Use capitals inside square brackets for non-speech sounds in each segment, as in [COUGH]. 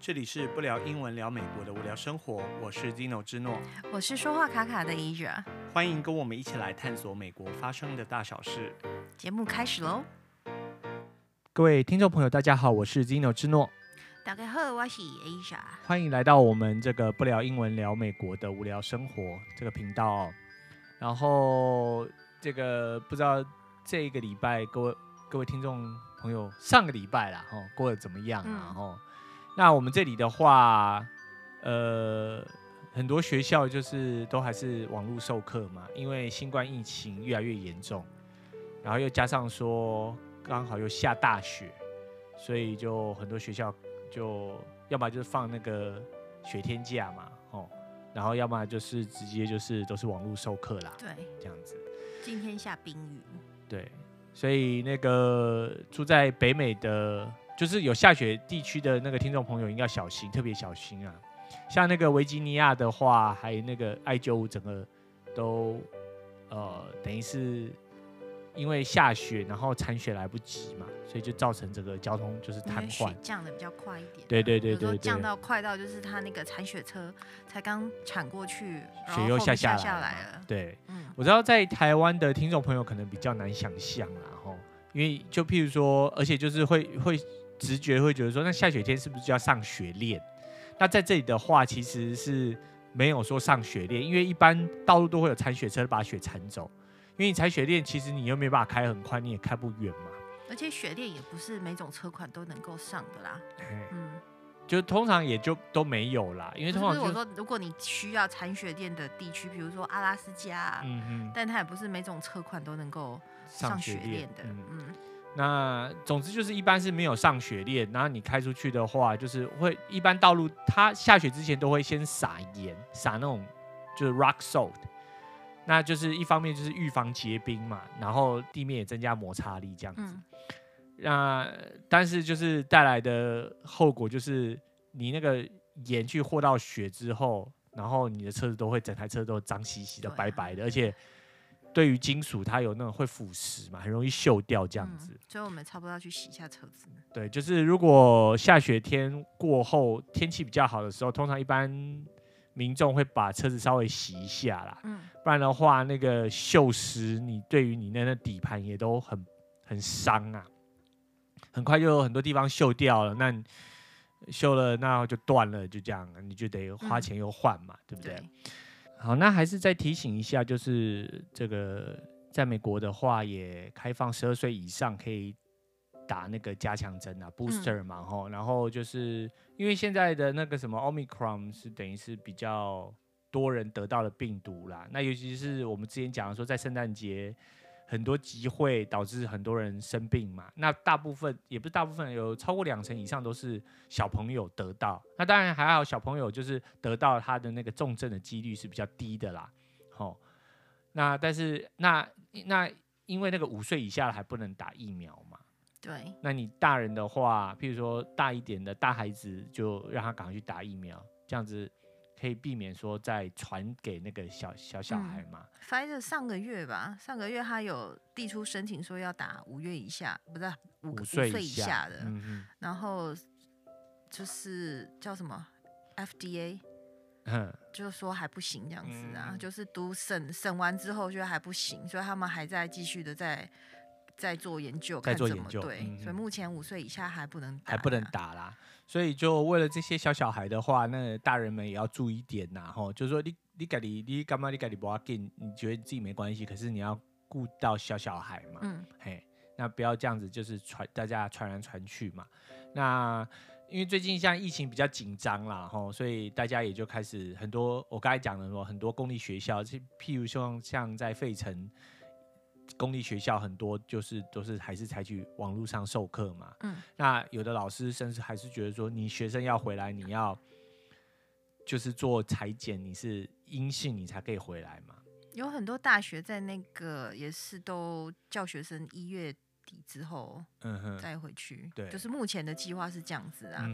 这里是不聊英文聊美国的无聊生活，我是 Dino 之诺，我是说话卡卡的 Asia，欢迎跟我们一起来探索美国发生的大小事。节目开始喽！各位听众朋友，大家好，我是 Dino 之诺，大家好，我是 Asia，欢迎来到我们这个不聊英文聊美国的无聊生活这个频道哦。然后这个不知道这一个礼拜各位各位听众朋友上个礼拜啦，哦，过得怎么样啊？然后、嗯。那我们这里的话，呃，很多学校就是都还是网络授课嘛，因为新冠疫情越来越严重，然后又加上说刚好又下大雪，所以就很多学校就要么就是放那个雪天假嘛，[LAUGHS] 哦，然后要么就是直接就是都是网络授课啦，对，这样子。今天下冰雨。对，所以那个住在北美的。就是有下雪地区的那个听众朋友，应该要小心，特别小心啊！像那个维吉尼亚的话，还有那个 I-95，整个都呃，等于是因为下雪，然后铲雪来不及嘛，所以就造成这个交通就是瘫痪。降的比较快一点。对对对对，对，降到快到就是他那个铲雪车才刚铲过去，雪又下下来，下来了。对，嗯，我知道在台湾的听众朋友可能比较难想象啦，吼，因为就譬如说，而且就是会会。直觉会觉得说，那下雪天是不是就要上雪链？那在这里的话，其实是没有说上雪链，因为一般道路都会有铲雪车把雪铲走。因为你踩雪链，其实你又没办法开很快，你也开不远嘛。而且雪链也不是每种车款都能够上的啦。嗯，就通常也就都没有啦。因为通常如果说如果你需要铲雪链的地区，比如说阿拉斯加，嗯嗯，但它也不是每种车款都能够上雪链的。嗯。嗯那总之就是一般是没有上雪链，然后你开出去的话，就是会一般道路它下雪之前都会先撒盐，撒那种就是 rock salt，那就是一方面就是预防结冰嘛，然后地面也增加摩擦力这样子。嗯、那但是就是带来的后果就是你那个盐去和到雪之后，然后你的车子都会整台车都脏兮兮的、白白的，而且。对于金属，它有那种会腐蚀嘛，很容易锈掉这样子。嗯，所以我们差不多要去洗一下车子。对，就是如果下雪天过后，天气比较好的时候，通常一般民众会把车子稍微洗一下啦。嗯，不然的话，那个锈蚀，你对于你那那底盘也都很很伤啊。很快就有很多地方锈掉了，那锈了，那就断了，就这样，你就得花钱又换嘛，嗯，对不对？对好，那还是再提醒一下，就是这个在美国的话，也开放十二岁以上可以打那个加强针啊，booster 嘛，吼、嗯。然后就是因为现在的那个什么 Omicron 是等于是比较多人得到的病毒啦，那尤其是我们之前讲的说，在圣诞节。很多集会导致很多人生病嘛，那大部分也不是大部分，有超过两成以上都是小朋友得到。那当然还好，小朋友就是得到他的那个重症的几率是比较低的啦。好、哦，那但是那那因为那个五岁以下还不能打疫苗嘛。对。那你大人的话，譬如说大一点的大孩子，就让他赶快去打疫苗，这样子。可以避免说再传给那个小小小孩嘛？Pfizer 上个月吧，上个月他有递出申请说要打五月以下，不是五五岁以下的，嗯，然后就是叫什么 FDA，嗯，就是说还不行这样子啊，嗯、就是读审审完之后觉得还不行，所以他们还在继续的在在做研究，看怎么，对、嗯，所以目前五岁以下还不能打，还不能打啦。所以就为了这些小小孩的话，那大人们也要注意点呐，吼，就是说你你家里你干嘛你家里不要紧，你觉得自己没关系，可是你要顾到小小孩嘛，嗯，嘿，那不要这样子，就是传大家传来传去嘛。那因为最近像疫情比较紧张啦，吼，所以大家也就开始很多我刚才讲的说很多公立学校，譬如说像在费城。公立学校很多就是都是还是采取网络上授课嘛，嗯，那有的老师甚至还是觉得说，你学生要回来，你要就是做裁剪，你是阴性你才可以回来嘛。有很多大学在那个也是都叫学生一月底之后，嗯哼，再回去。对，就是目前的计划是这样子啊，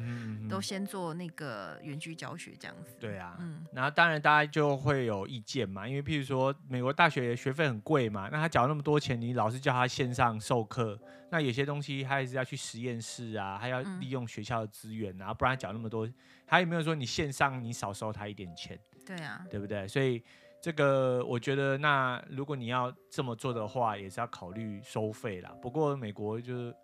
都先做那个园区教学这样子。对啊，嗯，然后当然大家就会有意见嘛，因为譬如说美国大学学费很贵嘛，那他缴那么多钱，你老是叫他线上授课，那有些东西他还是要去实验室啊，还要利用学校的资源啊，不然缴那么多，他有没有说你线上你少收他一点钱？对啊，对不对？所以。这个我觉得，那如果你要这么做的话，也是要考虑收费啦。不过美国就是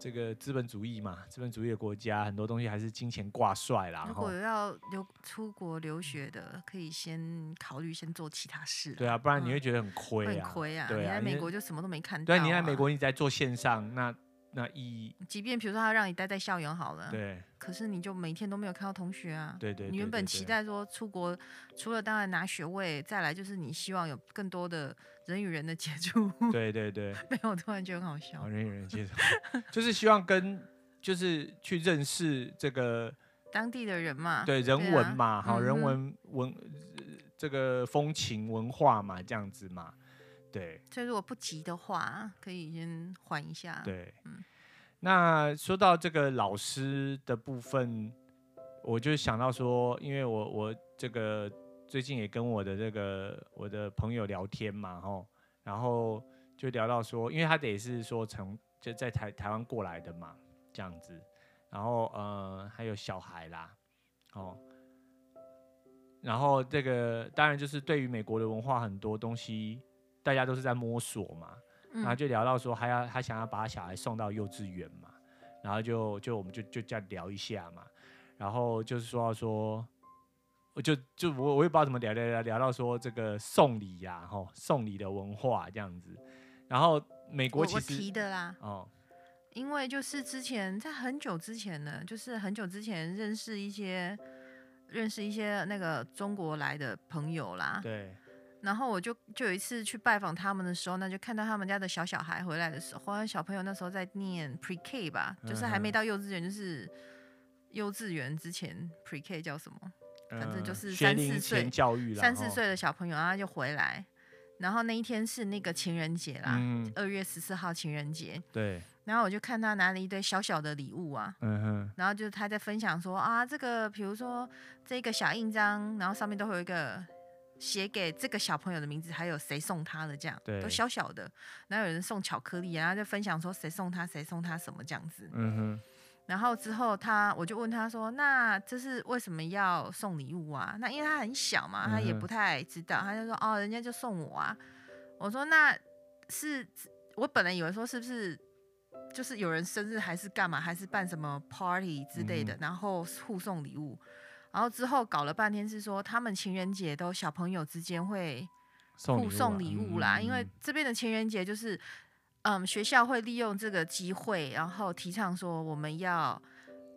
这个资本主义嘛，资本主义的国家，很多东西还是金钱挂帅啦。如果要留出国留学的，可以先考虑先做其他事。对啊，不然你会觉得很亏啊。很亏啊！对啊，你在美国就什么都没看到。对，你在美国你在做线上那。那一，即便比如说他让你待在校园好了，对，可是你就每天都没有看到同学啊，对对，对，对，对，你原本期待说出国，除了当然拿学位，再来就是你希望有更多的人与人的接触，对对对，[LAUGHS] 没有，突然觉得很好笑，哦、人与人接触，就是希望跟就是去认识这个 [LAUGHS] 当地的人嘛，对人文嘛，好、啊、人文文这个风情文化嘛，这样子嘛。对，所以如果不急的话，可以先缓一下。对，嗯，那说到这个老师的部分，我就想到说，因为我我这个最近也跟我的这个我的朋友聊天嘛，吼，然后就聊到说，因为他得是说从就在台台湾过来的嘛，这样子，然后呃还有小孩啦，哦，然后这个当然就是对于美国的文化很多东西。大家都是在摸索嘛，然后就聊到说，还要他想要把他小孩送到幼稚园嘛，然后就就我们就就这样聊一下嘛，然后就是说说，我就就我我也不知道怎么聊聊聊聊到说这个送礼呀，吼送礼的文化这样子，然后美国其实我提的啦，哦，因为就是之前在很久之前呢，就是很久之前认识一些认识一些那个中国来的朋友啦，对。然后我就就有一次去拜访他们的时候，那就看到他们家的小小孩回来的时候，小朋友那时候在念 Pre K 吧，就是还没到幼稚园，就是幼稚园之前 Pre K 叫什么，反正就是三四岁教育，三四岁的小朋友，然后他就回来，然后那一天是那个情人节啦，二月十四号情人节，对，然后我就看他拿了一堆小小的礼物啊，嗯哼，然后就是他在分享说啊，这个比如说这个小印章，然后上面都会有一个。写给这个小朋友的名字，还有谁送他的，这样都小小的。然后有人送巧克力，然后就分享说谁送他，谁送他什么这样子。嗯哼。然后之后他，我就问他说：“那这是为什么要送礼物啊？”那因为他很小嘛，他也不太知道。他就说：“哦，人家就送我啊。”我说：“那是我本来以为说是不是就是有人生日还是干嘛，还是办什么 party 之类的，然后互送礼物。”然后之后搞了半天是说，他们情人节都小朋友之间会互送礼物啦，因为这边的情人节就是，嗯，学校会利用这个机会，然后提倡说我们要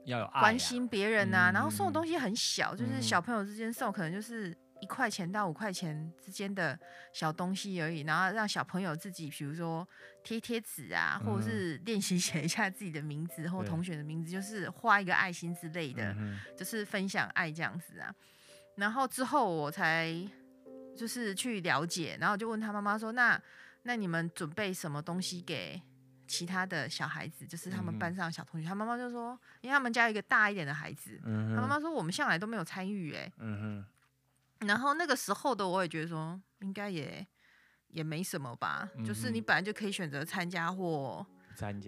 要关心别人呐，然后送的东西很小，就是小朋友之间送可能就是。一块钱到五块钱之间的小东西而已，然后让小朋友自己，比如说贴贴纸啊，或者是练习写一下自己的名字或同学的名字，就是画一个爱心之类的，就是分享爱这样子啊。然后之后我才就是去了解，然后就问他妈妈说：“那那你们准备什么东西给其他的小孩子？就是他们班上的小同学。”他妈妈就说：“因为他们家有一个大一点的孩子，他妈妈说我们向来都没有参与。”哎，嗯哼。然后那个时候的我也觉得说，应该也也没什么吧，嗯、就是你本来就可以选择参加或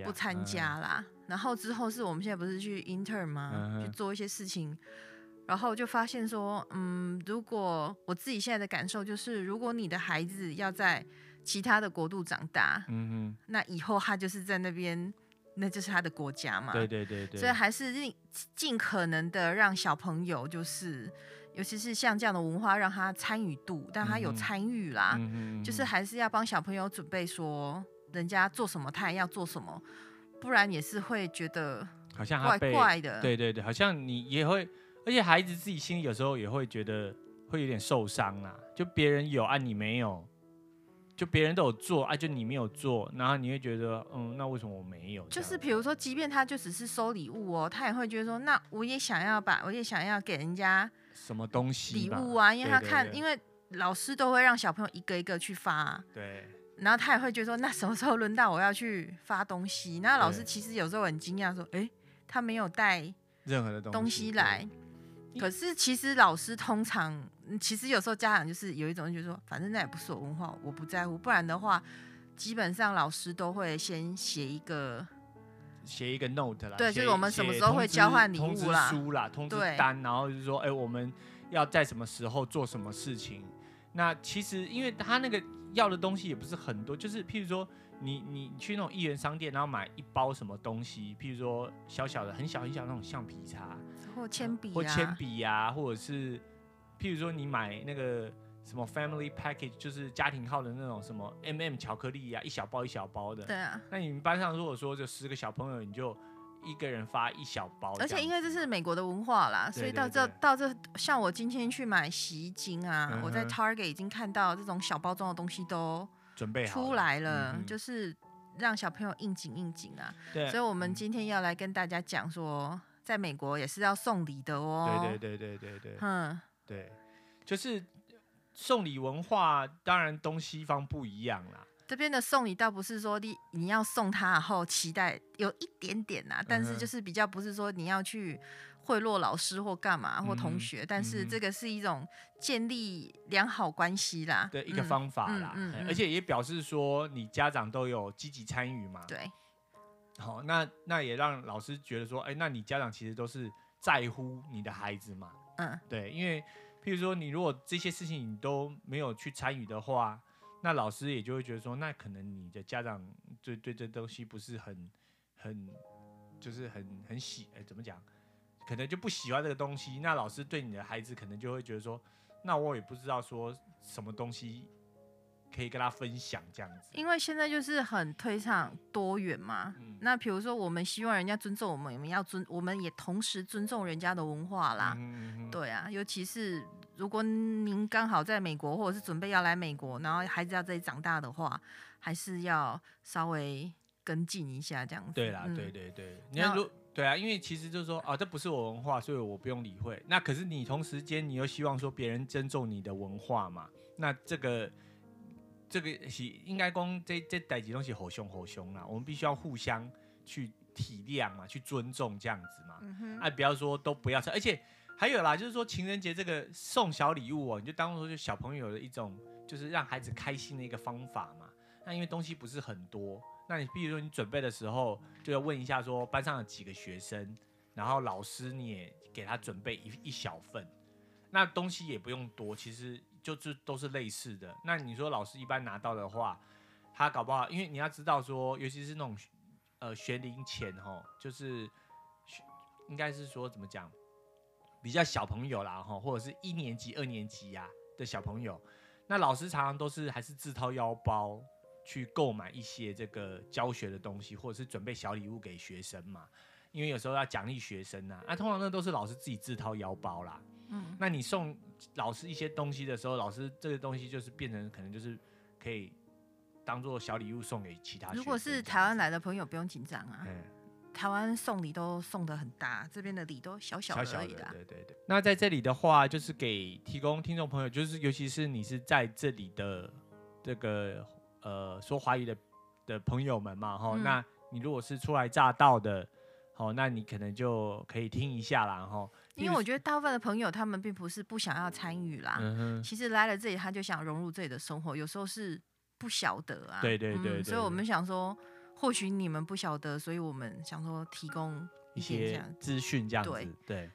不参加啦。嗯、然后之后是我们现在不是去 intern 吗？嗯、去做一些事情，然后就发现说，嗯，如果我自己现在的感受就是，如果你的孩子要在其他的国度长大，嗯哼，那以后他就是在那边，那就是他的国家嘛。对对对对。所以还是尽尽可能的让小朋友就是。尤其是像这样的文化，让他参与度，但他有参与啦，就是还是要帮小朋友准备说，人家做什么，他也要做什么，不然也是会觉得好像怪怪的。对对对，好像你也会，而且孩子自己心里有时候也会觉得会有点受伤啦，就别人有啊，你没有。就别人都有做啊，就你没有做，然后你会觉得，嗯，那为什么我没有？就是比如说，即便他就只是收礼物哦，他也会觉得说，那我也想要把，我也想要给人家什么东西礼物啊，因为他看，因为老师都会让小朋友一个一个去发，对。然后他也会觉得说，那什么时候轮到我要去发东西？那老师其实有时候很惊讶，说，哎，他没有带任何的东西来。可是其实老师通常，其实有时候家长就是有一种就是说，反正那也不是我文化，我不在乎。不然的话，基本上老师都会先写一个写一个 note 啦，对，就是我们什么时候会交换礼物啦，通知书啦，通知单，然后就是说，哎，我们要在什么时候做什么事情。那其实因为他那个要的东西也不是很多，就是譬如说你你去那种一元商店，然后买一包什么东西，譬如说小小的很小很小那种橡皮擦。或铅笔，或铅笔呀，或者是，譬如说你买那个什么 family package，就是家庭号的那种什么 MM 巧克力呀，一小包一小包的。对啊。那你们班上如果说就十个小朋友，你就一个人发一小包。而且因为这是美国的文化啦，所以到这到这，像我今天去买洗衣精啊，嗯、我在 Target 已经看到这种小包装的东西都准备出来了，了就是让小朋友应景应景啊。对。所以我们今天要来跟大家讲说。在美国也是要送礼的哦。对对对对对对。嗯，对，就是送礼文化，当然东西方不一样啦。这边的送礼倒不是说你你要送他，然后期待有一点点呐，但是就是比较不是说你要去贿赂老师或干嘛或同学，但是这个是一种建立良好关系啦的一个方法啦。而且也表示说你家长都有积极参与嘛。对。好，那那也让老师觉得说，哎、欸，那你家长其实都是在乎你的孩子嘛。嗯，对，因为譬如说你如果这些事情你都没有去参与的话，那老师也就会觉得说，那可能你的家长对对这东西不是很很就是很很喜，哎、怎么讲？可能就不喜欢这个东西。那老师对你的孩子可能就会觉得说，那我也不知道说什么东西。可以跟他分享这样子，因为现在就是很推倡多元嘛。嗯、那比如说，我们希望人家尊重我们，我们要尊，我们也同时尊重人家的文化啦。嗯嗯、对啊，尤其是如果您刚好在美国，或者是准备要来美国，然后孩子要在这里长大的话，还是要稍微跟进一下这样子。对啦，嗯、对对对，你看，如对啊，因为其实就是说，啊，这不是我文化，所以我不用理会。那可是你同时间，你又希望说别人尊重你的文化嘛？那这个。这个是应该讲这这代际东西好凶好凶啦，我们必须要互相去体谅嘛，去尊重这样子嘛。嗯。啊，不要说都不要，而且还有啦，就是说情人节这个送小礼物哦，你就当做就小朋友的一种，就是让孩子开心的一个方法嘛。那因为东西不是很多，那你比如说你准备的时候就要问一下说班上有几个学生，然后老师你也给他准备一一小份，那东西也不用多，其实。就是都是类似的。那你说老师一般拿到的话，他搞不好，因为你要知道说，尤其是那种呃学龄前吼，就是应该是说怎么讲，比较小朋友啦吼，或者是一年级、二年级呀、啊、的小朋友，那老师常常都是还是自掏腰包去购买一些这个教学的东西，或者是准备小礼物给学生嘛，因为有时候要奖励学生呐、啊，那通常那都是老师自己自掏腰包啦。嗯，那你送老师一些东西的时候，老师这个东西就是变成可能就是可以当做小礼物送给其他。如果是台湾来的朋友，不用紧张啊。嗯，台湾送礼都送的很大，这边的礼都小小的而已啦。对对对。那在这里的话，就是给提供听众朋友，就是尤其是你是在这里的这个呃说华语的的朋友们嘛，哈、嗯，那你如果是初来乍到的，好，那你可能就可以听一下啦，哈。因为我觉得大部分的朋友他们并不是不想要参与啦，嗯、其实来了这里他就想融入这里的生活，有时候是不晓得啊。对对对，对，对、嗯，所以我们想说，或许你们不晓得，所以我们想说提供一些资讯这样子。对，对。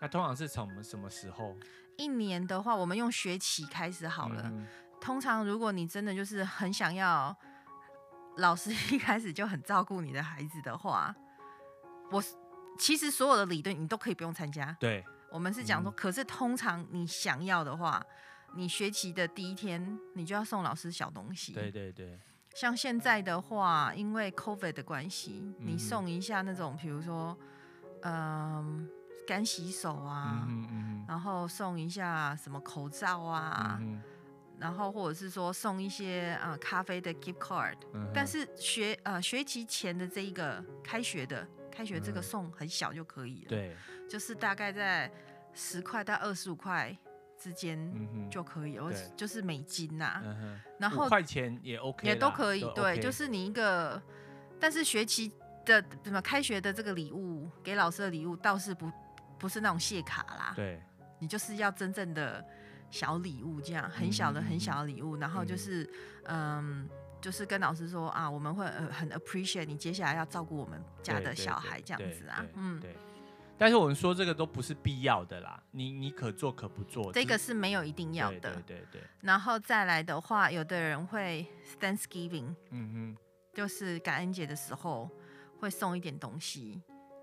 那通常是从什么时候？一年的话，我们用学期开始好了。嗯、通常如果你真的就是很想要老师一开始就很照顾你的孩子的话，我。其实所有的礼对你都可以不用参加。对，我们是讲说，嗯、可是通常你想要的话，你学期的第一天你就要送老师小东西。对对对。像现在的话，因为 COVID 的关系，嗯、你送一下那种，比如说，嗯、呃，干洗手啊，嗯嗯嗯、然后送一下什么口罩啊，嗯、然后或者是说送一些啊、呃、咖啡的 gift card、嗯。但是学呃学期前的这一个开学的。开学这个送很小就可以了，对，就是大概在十块到二十五块之间就可以，或者就是美金呐、啊，嗯、然后块钱也 OK，也都可以，对，就是你一个，但是学期的怎么开学的这个礼物给老师的礼物倒是不不是那种谢卡啦，对，你就是要真正的小礼物，这样很小的很小的礼物，然后就是嗯，就是跟老师说啊，我们会很 appreciate 你接下来要照顾我们家的小孩这样子啊，嗯。但是我们说这个都不是必要的啦，你你可做可不做，这个是没有一定要的。对对对，对。然后再来的话，有的人会 Thanksgiving，嗯哼，就是感恩节的时候会送一点东西。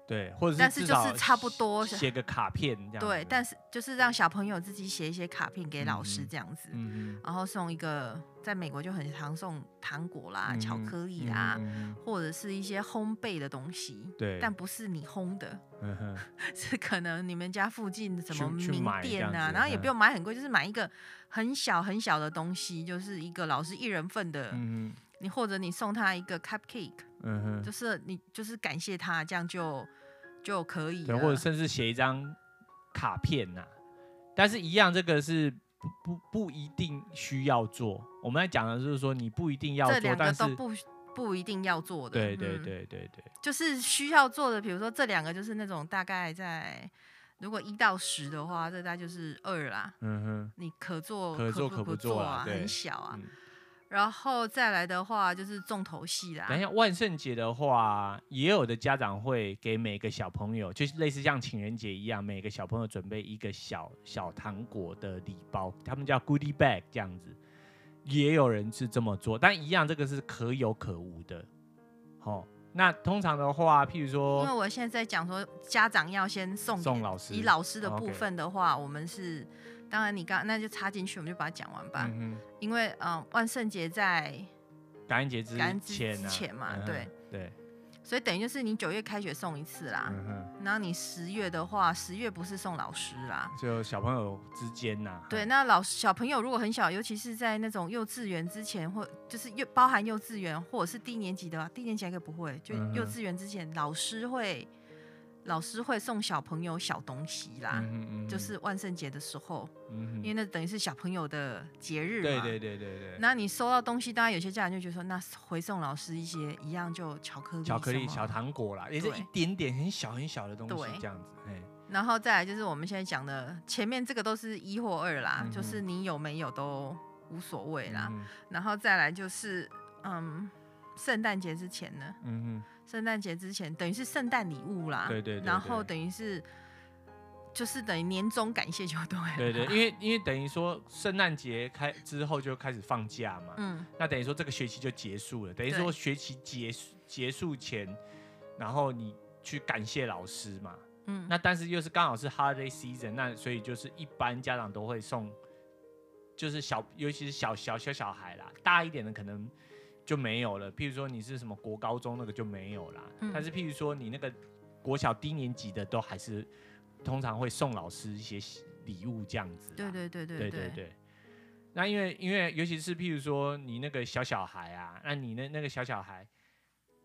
对，或者是但是就是差不多写个 [LAUGHS] 卡片这样。对，但是就是让小朋友自己写一些卡片给老师这样子，嗯，然后送一个，在美国就很常送糖果啦、嗯、巧克力啦、嗯，或者是一些烘焙的东西。对，但不是你烘的，嗯、[LAUGHS] 是可能你们家附近什么名店啊，然后也不用买很贵，就是买一个很小很小的东西，就是一个老师一人份的。嗯你或者你送他一个 cupcake，嗯哼，就是你就是感谢他，这样就就可以。对，或者甚至写一张卡片呐、啊。但是，一样这个是不不不一定需要做。我们在讲的就是说，你不一定要做，这两个都不不一定要做的。对对对对对，就是需要做的。比如说这两个就是那种大概在如果一到十的话，这大概就是二啦。嗯哼，你可做可做可不做啊，很小啊。然后再来的话就是重头戏啦。等一下，万圣节的话，也有的家长会给每个小朋友，就是类似像情人节一样，每个小朋友准备一个小小糖果的礼包，他们叫 Goodie Bag 这样子。也有人是这么做，但一样这个是可有可无的。哦，那通常的话，譬如说，因为我现在在讲说家长要先送送老师，以老师的部分的话，我们是。当然，你刚那就插进去，我们就把它讲完吧。嗯、因为嗯，万圣节在感恩节之前、啊、之前嘛，嗯、对对，所以等于就是你九月开学送一次啦。嗯、然后你十月的话，十月不是送老师啦，就小朋友之间呐、啊。对，那老小朋友如果很小，尤其是在那种幼稚园之前，或就是幼包含幼稚园或者是低年级的话，低年级还可以不会，就幼稚园之前，老师会。老师会送小朋友小东西啦，嗯嗯、就是万圣节的时候、嗯，因为那等于是小朋友的节日嘛。对对对对对。那你收到东西，当然有些家长就觉得说，那回送老师一些一样就巧克力、巧克力、小糖果啦，也是一点点很小很小的东西这样子。然后再来就是我们现在讲的，前面这个都是一或二啦、嗯，就是你有没有都无所谓啦、嗯。然后再来就是，嗯，圣诞节之前呢。嗯圣诞节之前等于是圣诞礼物啦，对对，对，对，然后等于是就是等于年终感谢就对了，对对，因为因为等于说圣诞节开之后就开始放假嘛，嗯，那等于说这个学期就结束了，等于说学期结束结束前，然后你去感谢老师嘛，嗯，那但是又是刚好是 holiday season，那所以就是一般家长都会送，就是小尤其是小小小小孩啦，大一点的可能。就没有了。譬如说你是什么国高中那个就没有啦。嗯、但是譬如说你那个国小低年级的都还是通常会送老师一些礼物这样子。对对对对对对对。那因为因为尤其是譬如说你那个小小孩啊，那你那那个小小孩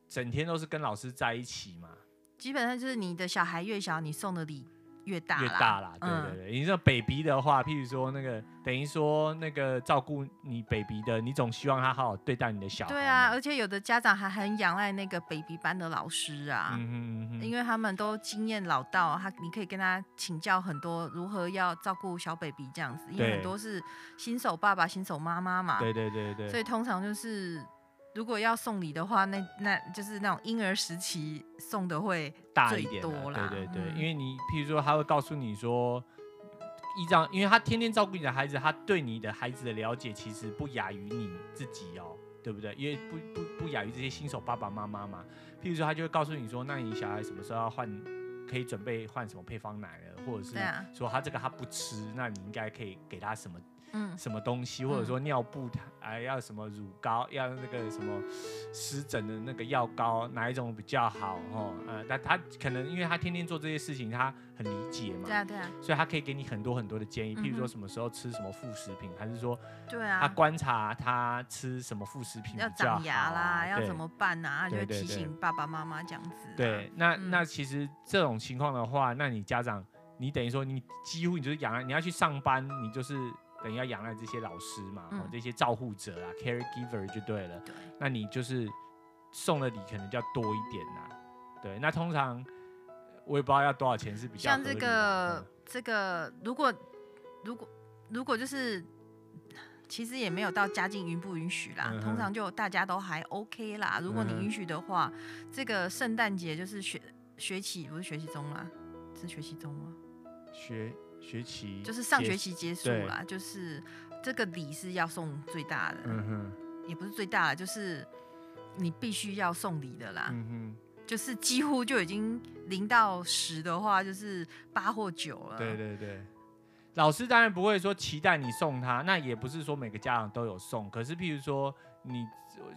整天都是跟老师在一起嘛。基本上就是你的小孩越小，你送的礼。越大越大啦，对对对。嗯、你说 baby 的话，譬如说那个，等于说那个照顾你 baby 的，你总希望他好好对待你的小孩。对啊，而且有的家长还很仰赖那个 baby 班的老师啊，嗯哼嗯哼，因为他们都经验老道，他你可以跟他请教很多如何要照顾小 baby 这样子，因为很多是新手爸爸、新手妈妈嘛。对对对对。所以通常就是。如果要送礼的话，那那就是那种婴儿时期送的会大一点多啦。对对对，嗯、因为你譬如说，他会告诉你说，依照，因为他天天照顾你的孩子，他对你的孩子的了解其实不亚于你自己哦，对不对？因为不不不亚于这些新手爸爸妈妈嘛。譬如说，他就会告诉你说，那你小孩什么时候要换，可以准备换什么配方奶了，或者是说他这个他不吃，那你应该可以给他什么。嗯，什么东西，或者说尿布，哎，要什么乳膏，要那个什么湿疹的那个药膏，哪一种比较好？哦，呃，但他可能因为他天天做这些事情，他很理解嘛，对啊，对啊，所以他可以给你很多很多的建议，譬如说什么时候吃什么副食品，还是说，对啊，他观察他吃什么副食品比较好，要长牙啦，要怎么办啊？就会提醒爸爸妈妈这样子。对，那那其实这种情况的话，那你家长。你等于说你几乎你就是养，你要去上班，你就是等于要仰赖这些老师嘛，嗯、这些照护者啊，caregiver 就对了。对。那你就是送的礼可能就要多一点呐。对。那通常我也不知道要多少钱是比较像这个、嗯、这个，如果如果如果就是。其实也没有到家境允不允许啦，嗯、通常就大家都还 OK 啦。如果你允许的话，这个圣诞节就是学学期不是学期中啦，是学期中吗？学学期就是上学期结束啦，就是这个礼是要送最大的，嗯哼，也不是最大的，就是你必须要送礼的啦，嗯哼，就是几乎就已经零到十的话，就是八或九了，对对对。老师当然不会说期待你送他，那也不是说每个家长都有送。可是，譬如说你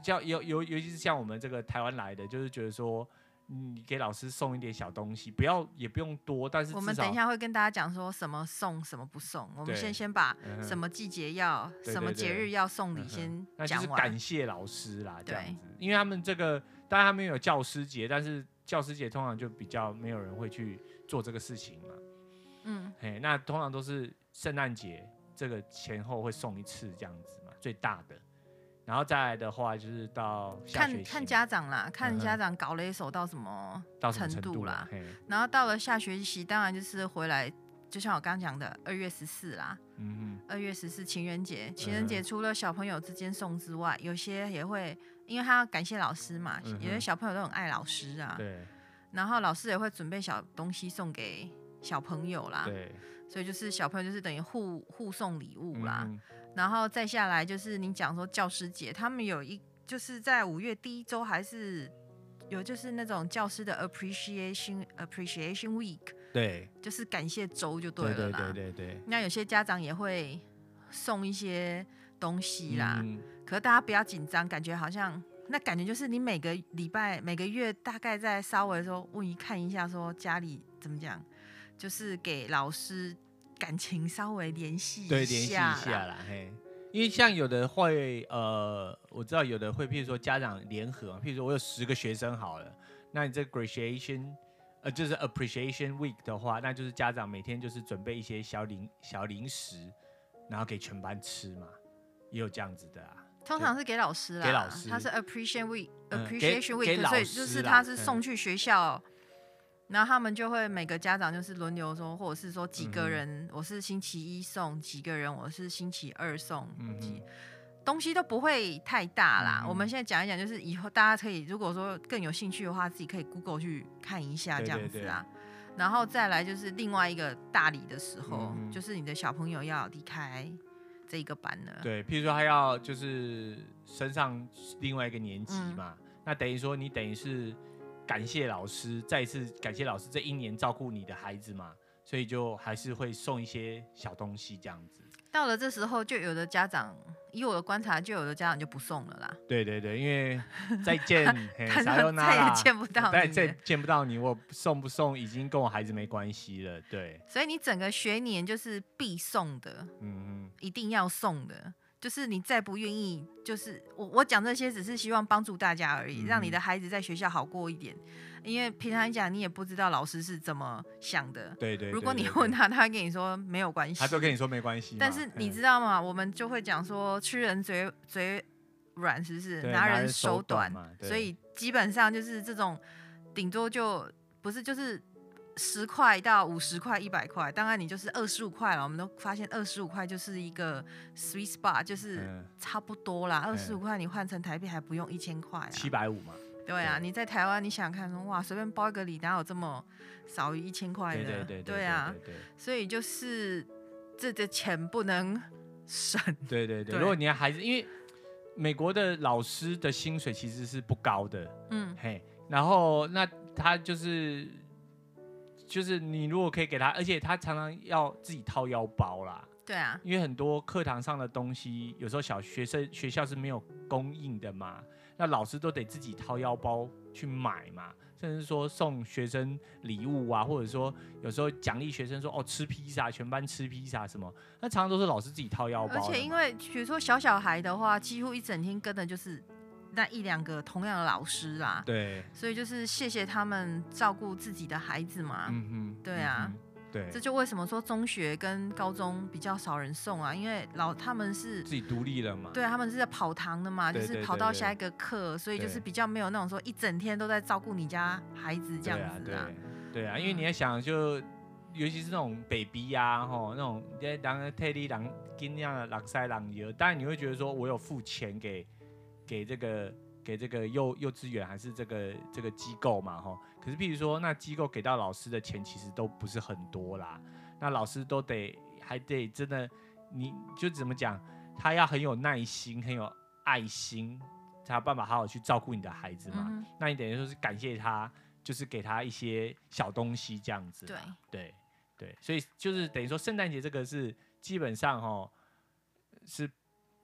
像尤尤尤其是像我们这个台湾来的，就是觉得说你给老师送一点小东西，不要也不用多，但是我们等一下会跟大家讲说什么送什么不送。我们先先把什么季节要、什么节日要送礼先讲完。那就是感谢老师啦，这样子，因为他们这个当然他们有教师节，但是教师节通常就比较没有人会去做这个事情嘛。嗯，嘿，那通常都是圣诞节这个前后会送一次这样子嘛，最大的，然后再来的话就是到看看家长啦，看家长搞了一手到什么程度啦，然后到了下学期，当然就是回来，就像我刚刚讲的二月十四啦，嗯哼，二月十四情人节，情人节除了小朋友之间送之外，有些也会，因为他要感谢老师嘛，有些小朋友都很爱老师啊，对，然后老师也会准备小东西送给。小朋友啦，对，所以就是小朋友就是等于互互送礼物啦，嗯、然后再下来就是你讲说教师节，他们有一就是在五月第一周还是有就是那种教师的 appreciation appreciation week，对，就是感谢周就对了啦，对对对对。那有些家长也会送一些东西啦，嗯、可是大家不要紧张，感觉好像那感觉就是你每个礼拜每个月大概在稍微说问一看一下说家里怎么讲。就是给老师感情稍微联系一下，对，联系一下啦，嘿，因为像有的会，呃，我知道有的会，譬如说家长联合，譬如说我有十个学生好了，那你这 graduation，呃，就是 appreciation week 的话，那就是家长每天就是准备一些小零小零食，然后给全班吃嘛，也有这样子的啊。通常是给老师啦，给老师，他是 appreciation week，appreciation week，所以就是他是送去学校。嗯然后他们就会每个家长就是轮流说，或者是说几个人，我是星期一送，几个人我是星期二送，嗯，东西都不会太大啦。嗯、我们现在讲一讲，就是以后大家可以如果说更有兴趣的话，自己可以 Google 去看一下这样子啊。对对对，然后再来就是另外一个大礼的时候，嗯、就是你的小朋友要离开这一个班了。对，譬如说他要就是升上另外一个年级嘛，嗯、那等于说你等于是。感谢老师，再一次感谢老师这一年照顾你的孩子嘛，所以就还是会送一些小东西这样子。到了这时候，就有的家长，以我的观察，就有的家长就不送了啦。对对对，因为再见，[LAUGHS] 再也见不到你，再再见不到你，我送不送已经跟我孩子没关系了。对，所以你整个学年就是必送的，嗯嗯，一定要送的。就是你再不愿意，就是我我讲这些只是希望帮助大家而已，嗯、让你的孩子在学校好过一点。因为平常讲你也不知道老师是怎么想的。对对。如果你问他，他会跟你说没有关系。他都跟你说没关系。但是你知道吗？嗯、我们就会讲说吃人嘴嘴软，是不是？拿人手短。手短，所以基本上就是这种，顶多就不是就是。十块到五十块、一百块，当然你就是二十五块了。我们都发现二十五块就是一个 sweet spot，就是差不多啦。二十五块你换成台币还不用一千块，七百五嘛。对啊，对你在台湾你想看说哇，随便包一个礼哪有这么少于一千块的？对对对，对啊，所以就是这个钱不能省。对对对，[LAUGHS] 对如果你的孩子，因为美国的老师的薪水其实是不高的，嗯嘿，然后那他就是。就是你如果可以给他，而且他常常要自己掏腰包啦。对啊，因为很多课堂上的东西，有时候小学生学校是没有供应的嘛，那老师都得自己掏腰包去买嘛，甚至说送学生礼物啊，或者说有时候奖励学生说哦吃披萨，全班吃披萨什么，那常常都是老师自己掏腰包。而且因为比如说小小孩的话，几乎一整天跟的就是。那一两个同样的老师啊，对，所以就是谢谢他们照顾自己的孩子嘛，嗯哼，对啊，对，这就为什么说中学跟高中比较少人送啊，因为老他们是自己独立了嘛，对，他们是在跑堂的嘛，就是跑到下一个课，所以就是比较没有那种说一整天都在照顾你家孩子这样子啊。对。啊，因为你要想就，尤其是那种 baby 呀，吼，那种在当特地当尽量的狼塞狼油，当然你会觉得说我有付钱给给这个给这个幼幼稚园还是这个这个机构嘛，吼。可是，譬如说，那机构给到老师的钱其实都不是很多啦。那老师都得还得真的，你就怎么讲？他要很有耐心，很有爱心，才有办法好好去照顾你的孩子嘛。嗯、那你等于说是感谢他，就是给他一些小东西这样子。对对对，所以就是等于说，圣诞节这个是基本上哦是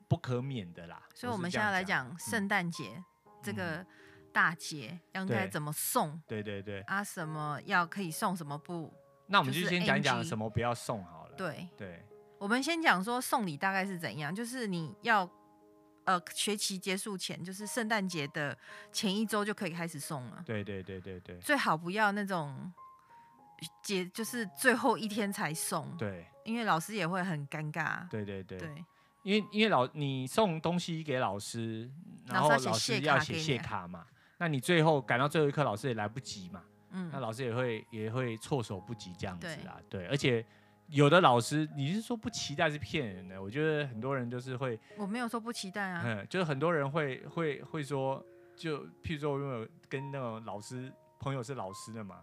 不可免的啦。所以我们现在来讲圣诞节这个。嗯大节应该怎么送？对对对啊，什么要可以送，什么不？那我们就先讲讲什么不要送好了。对对，我们先讲说送礼大概是怎样，就是你要呃学期结束前，就是圣诞节的前一周就可以开始送了。对对对对对，最好不要那种节就是最后一天才送。对，因为老师也会很尴尬。对对对对，因为因为老你送东西给老师，然后老师要写谢卡嘛。那你最后赶到最后一刻，老师也来不及嘛。嗯，那老师也会也会措手不及这样子啊。对，而且有的老师，你是说不期待是骗人的。我觉得很多人就是会，我没有说不期待啊。嗯，就是很多人会会会说，就譬如说，我有跟那种老师朋友是老师的嘛，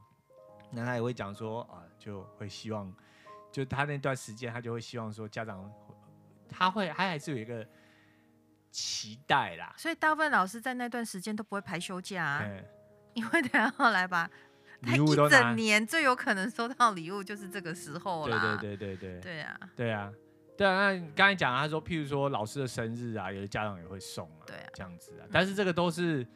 那他也会讲说啊，就会希望，就他那段时间他就会希望说家长，他会他还是有一个。期待啦，所以大部分老师在那段时间都不会排休假啊，嗯、因为等下后来吧，他一整年最有可能收到礼物就是这个时候啦。对对对对对，对啊，对啊，对啊。那你刚才讲他说，譬如说老师的生日啊，有的家长也会送啊，对啊，这样子啊。但是这个都是。嗯，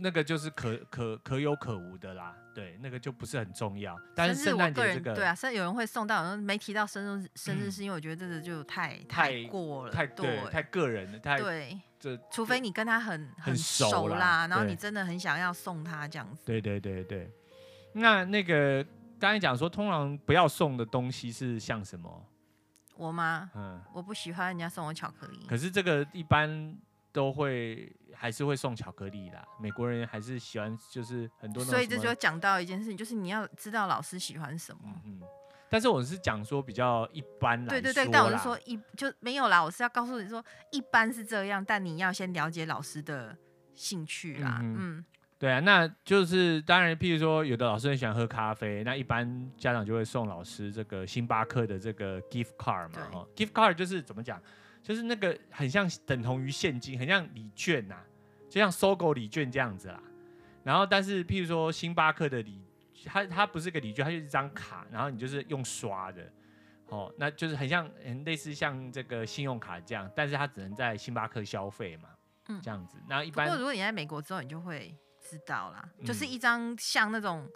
那个就是可可可有可无的啦，对，那个就不是很重要。但是圣诞节这个，对啊，甚至有人会送到，没提到生日，生日是因为我觉得这个就太太过了，太对，太个人了，太对。这除非你跟他很很熟啦，然后你真的很想要送他这样子。对对对对。那那个刚才讲说，通常不要送的东西是像什么？我吗？嗯，我不喜欢人家送我巧克力。可是这个一般。都会还是会送巧克力啦，美国人还是喜欢，就是很多。所以这就讲到一件事情，就是你要知道老师喜欢什么。嗯，但是我是讲说比较一般来。对对对，但我是说一就没有啦，我是要告诉你说一般是这样，但你要先了解老师的兴趣啦。嗯，嗯对啊，那就是当然，譬如说有的老师很喜欢喝咖啡，那一般家长就会送老师这个星巴克的这个 gift card 嘛。哦，gift card 就是怎么讲？就是那个很像等同于现金，很像礼券呐、啊，就像搜狗礼券这样子啦。然后，但是譬如说星巴克的礼，它它不是个礼券，它就是一张卡，然后你就是用刷的，哦，那就是很像很类似像这个信用卡这样，但是它只能在星巴克消费嘛，嗯，这样子。那一般不过如果你在美国之后，你就会知道啦，嗯、就是一张像那种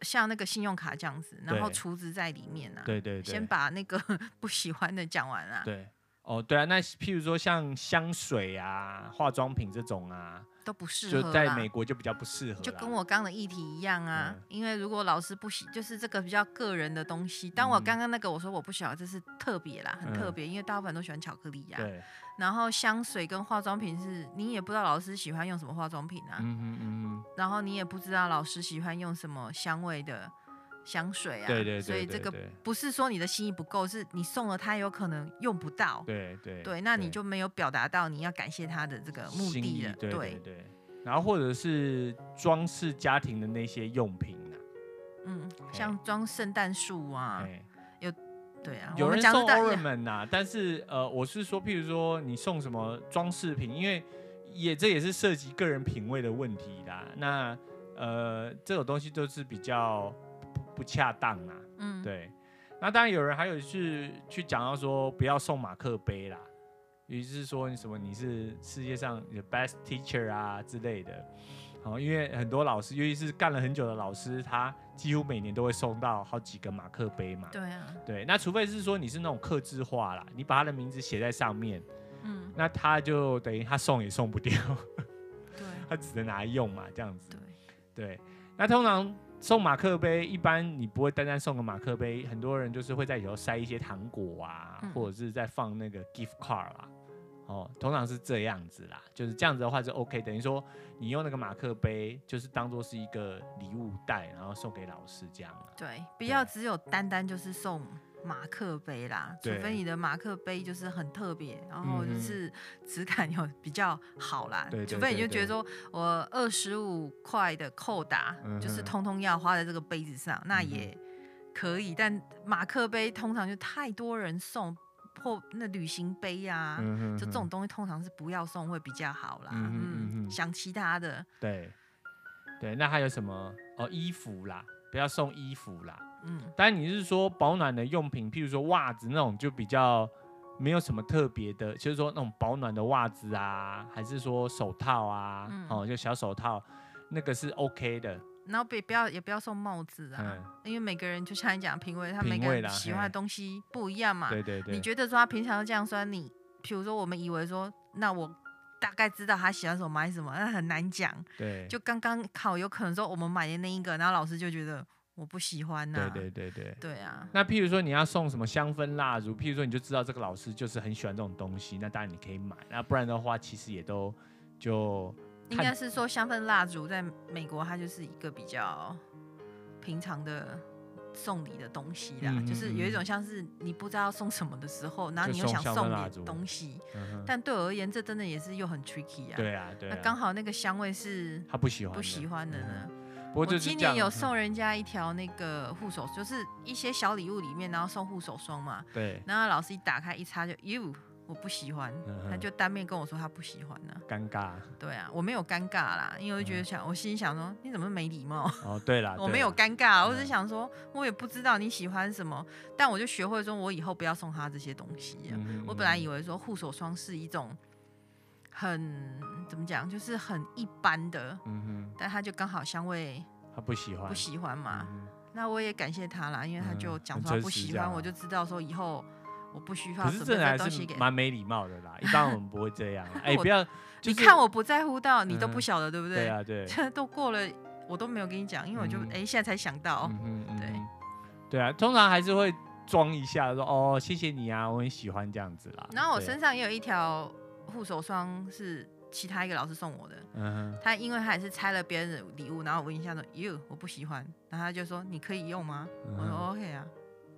像那个信用卡这样子，然后储值在里面啊。对对对。先把那个 [LAUGHS] 不喜欢的讲完啊。对。哦，对啊，那譬如说像香水啊、化妆品这种啊，都不适合。就在美国就比较不适合。就跟我刚刚的议题一样啊，嗯、因为如果老师不喜，就是这个比较个人的东西。当我刚刚那个我说我不喜欢，这是特别啦，很特别，嗯、因为大部分都喜欢巧克力呀、啊。对。然后香水跟化妆品是，你也不知道老师喜欢用什么化妆品啊。嗯嗯嗯。然后你也不知道老师喜欢用什么香味的。香水啊，对对对，所以这个不是说你的心意不够，是你送了他有可能用不到。对对对，那你就没有表达到你要感谢他的这个目的了。对对对，然后或者是装饰家庭的那些用品啊，嗯，像装圣诞树啊，有对啊，有人送 ornament 呐，但是呃，我是说，譬如说你送什么装饰品，因为也这也是涉及个人品味的问题啦。那呃，这种东西都是比较。不恰当啊，嗯，对，那当然有人还有去去讲到说不要送马克杯啦，于是说你什么你是世界上 the best teacher 啊之类的，好，因为很多老师，尤其是干了很久的老师，他几乎每年都会送到好几个马克杯嘛，对啊，对，那除非是说你是那种刻字化啦，你把他的名字写在上面，嗯，那他就等于他送也送不掉，对，他只能拿来用嘛，这样子，对，对，那通常。送马克杯，一般你不会单单送个马克杯，很多人就是会在里头塞一些糖果啊，嗯、或者是在放那个 gift card 啊。哦，通常是这样子啦，就是这样子的话就 OK，等于说你用那个马克杯，就是当做是一个礼物袋，然后送给老师这样。对，不要只有单单就是送马克杯啦，除非你的马克杯就是很特别，然后就是质感有比较好啦。对，除非你就觉得说我二十五块的扣打，就是通通要花在这个杯子上，那也可以。但马克杯通常就太多人送。或那旅行杯啊，嗯、哼哼就这种东西通常是不要送会比较好啦。嗯，嗯，嗯想其他的。对，对，那还有什么？哦，衣服啦，不要送衣服啦。嗯，但你是说保暖的用品，譬如说袜子那种，就比较没有什么特别的，就是说那种保暖的袜子啊，还是说手套啊？嗯、哦，就小手套，那个是 OK 的。然后别不要也不要送帽子啊，嗯、因为每个人就像你讲品味，他每个人喜欢的东西不一样嘛。对对对。你觉得说他平常这样说你，比如说我们以为说，那我大概知道他喜欢什么买什么，那很难讲。对。就刚刚好有可能说我们买的那一个，然后老师就觉得我不喜欢呐、啊。对对对对。对啊。那譬如说你要送什么香氛蜡烛，譬如说你就知道这个老师就是很喜欢这种东西，那当然你可以买。那不然的话，其实也都就。应该是说香氛蜡烛在美国，它就是一个比较平常的送礼的东西啦，嗯、就是有一种像是你不知道要送什么的时候，然后你又想送点东西，但对我而言，这真的也是又很 tricky 啊。对啊，对啊。那刚好那个香味是他不喜欢不喜欢的呢。我今年有送人家一条那个护手，就是一些小礼物里面，然后送护手霜嘛。对。然后老师一打开一擦就哟。我不喜欢，他就当面跟我说他不喜欢呢。尴尬。对啊，我没有尴尬啦，因为我就觉得想，我心想说，你怎么没礼貌？哦，对了，[LAUGHS] 我没有尴尬，我只是想说，我也不知道你喜欢什么，但我就学会说，我以后不要送他这些东西。我本来以为说护手霜是一种很怎么讲，就是很一般的，但他就刚好香味他不喜欢，不喜欢嘛。那我也感谢他啦，因为他就讲说他不喜欢，我就知道说以后。我不需要，可是这还是蛮没礼貌的啦。一般我们不会这样。[LAUGHS] 哎，不要，你看我不在乎到，你都不晓得，对不对？对啊，对。[LAUGHS] 这都过了，我都没有跟你讲，因为我就哎，现在才想到。嗯对，对啊，通常还是会装一下，说哦，谢谢你啊，我很喜欢这样子啦。然后我身上也有一条护手霜，是其他一个老师送我的。嗯。他因为他也是拆了别人的礼物，然后我闻一下说，哟，我不喜欢。然后他就说，你可以用吗？我说 OK 啊，